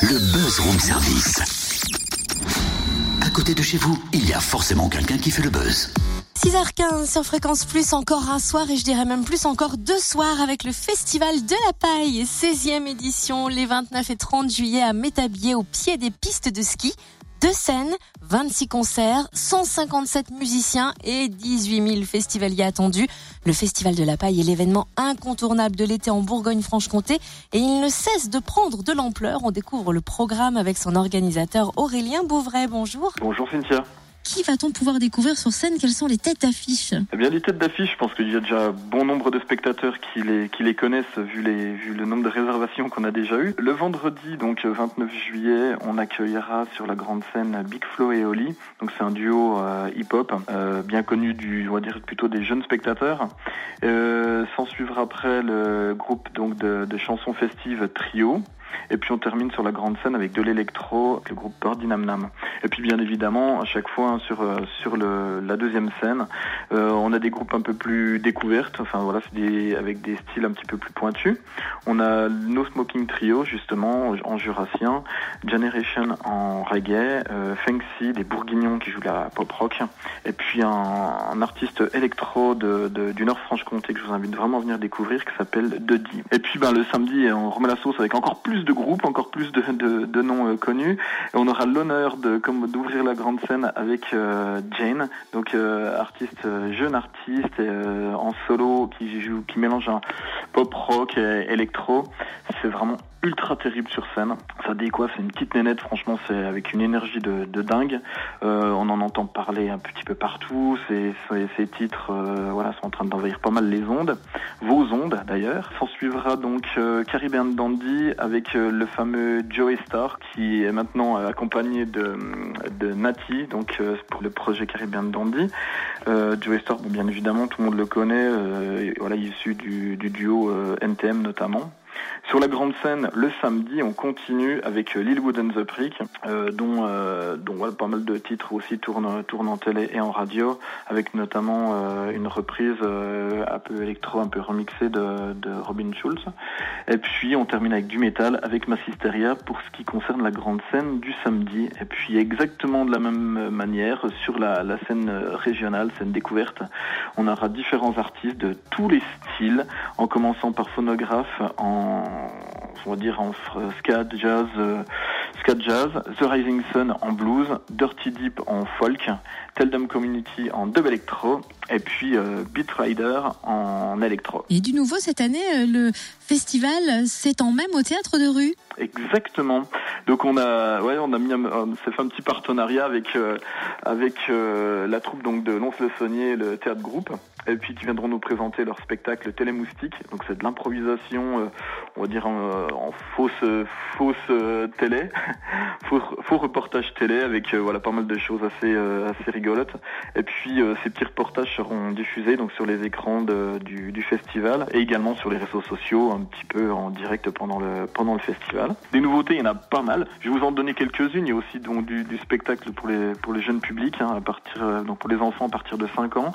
Le buzz room service. À côté de chez vous, il y a forcément quelqu'un qui fait le buzz. 6h15 sur Fréquence Plus, encore un soir et je dirais même plus encore deux soirs avec le Festival de la Paille, 16e édition, les 29 et 30 juillet à Métabier au pied des pistes de ski. Deux scènes, 26 concerts, 157 musiciens et 18 000 festivaliers attendus. Le Festival de la Paille est l'événement incontournable de l'été en Bourgogne-Franche-Comté et il ne cesse de prendre de l'ampleur. On découvre le programme avec son organisateur Aurélien Bouvray. Bonjour. Bonjour Cynthia. Qui va-t-on pouvoir découvrir sur scène? Quelles sont les têtes d'affiche? Eh bien, les têtes d'affiche, je pense qu'il y a déjà bon nombre de spectateurs qui les, connaissent vu, le nombre de réservations qu'on a déjà eu. Le vendredi, donc 29 juillet, on accueillera sur la grande scène Big Flo et Oli. Donc c'est un duo euh, hip-hop euh, bien connu du, on va dire plutôt des jeunes spectateurs. Euh, S'en suivra après le groupe donc de chansons festives Trio. Et puis on termine sur la grande scène avec de l'électro, le groupe Birdie Nam Nam. Et puis bien évidemment, à chaque fois hein, sur euh, sur le, la deuxième scène, euh, on a des groupes un peu plus découvertes. Enfin voilà, c'est des avec des styles un petit peu plus pointus. On a No Smoking Trio justement en jurassien, Generation en reggae, euh, Fengxi des Bourguignons qui jouent la pop rock, et puis un, un artiste électro de, de, du Nord-Franche-Comté que je vous invite vraiment à venir découvrir qui s'appelle Duddy. Et puis ben le samedi, on remet la sauce avec encore plus de groupes, encore plus de, de, noms euh, connus. Et on aura l'honneur d'ouvrir la grande scène avec euh, Jane, donc euh, artiste jeune artiste en solo qui joue, qui mélange un pop rock et électro. C'est vraiment ultra terrible sur scène. Ça décoiffe, c'est une petite nénette, franchement, c'est avec une énergie de, dingue. On en entend parler un petit peu partout. Ces, titres, voilà, sont en train d'envahir pas mal les ondes, vos ondes d'ailleurs. S'en suivra donc euh, Caribbean Dandy avec euh, le fameux Joey Star qui est maintenant accompagné de, de Nati, donc euh, pour le projet Caribbean Dandy. Joey Star, bien évidemment, tout le monde le connaît. voilà, issu du duo NTM notamment. Sur la grande scène, le samedi, on continue avec euh, Lilwood and the Prick, euh, dont, euh, dont pas mal de titres aussi tournent, tournent en télé et en radio, avec notamment euh, une reprise euh, un peu électro, un peu remixée de, de, Robin Schulz. Et puis on termine avec du métal, avec Massisteria pour ce qui concerne la grande scène du samedi. Et puis exactement de la même manière, sur la, la scène régionale, scène découverte, on aura différents artistes de tous les styles, en commençant par phonographe, en on va dire en ska jazz, euh, jazz, The Rising Sun en blues, Dirty Deep en folk, Teldum Community en dub electro et puis euh, Beat Rider en électro. Et du nouveau cette année, euh, le festival s'étend même au théâtre de rue. Exactement. Donc on a, ouais, on a mis, on s'est fait un petit partenariat avec euh, avec euh, la troupe donc de Lons le Saunier, le théâtre groupe, et puis qui viendront nous présenter leur spectacle Télémoustique. Donc c'est de l'improvisation, euh, on va dire en, en fausse fausse télé, faux, faux reportage télé avec voilà pas mal de choses assez assez rigolotes. Et puis ces petits reportages seront diffusés donc sur les écrans du, festival et également sur les réseaux sociaux un petit peu en direct pendant le pendant le festival. Des nouveautés, il y en a pas mal. Je vais vous en donner quelques-unes. Il y a aussi donc du, spectacle pour les pour les jeunes publics, hein, à partir donc pour les enfants à partir de 5 ans.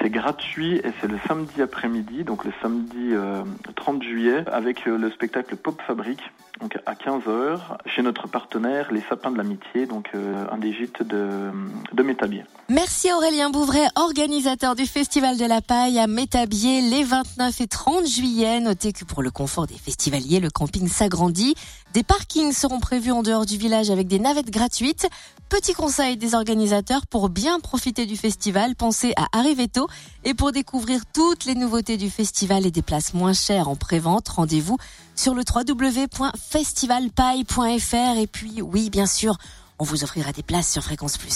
C'est gratuit et c'est le samedi après-midi, donc le samedi euh, 30 juillet, avec euh, le spectacle Pop Fabrique, donc à 15h, chez notre partenaire Les Sapins de l'Amitié, donc euh, un des gîtes de, de Métabier. Merci Aurélien Bouvray, organisateur du Festival de la Paille à Métabier les 29 et 30 juillet. Notez que pour le confort des festivaliers, le camping s'agrandit. Des parkings seront prévus en dehors du village avec des navettes gratuites. Petit conseil des organisateurs pour bien profiter du festival, pensez à arriver tôt et pour découvrir toutes les nouveautés du festival et des places moins chères en prévente, rendez-vous sur le www.festivalpaille.fr et puis oui, bien sûr, on vous offrira des places sur Fréquence Plus.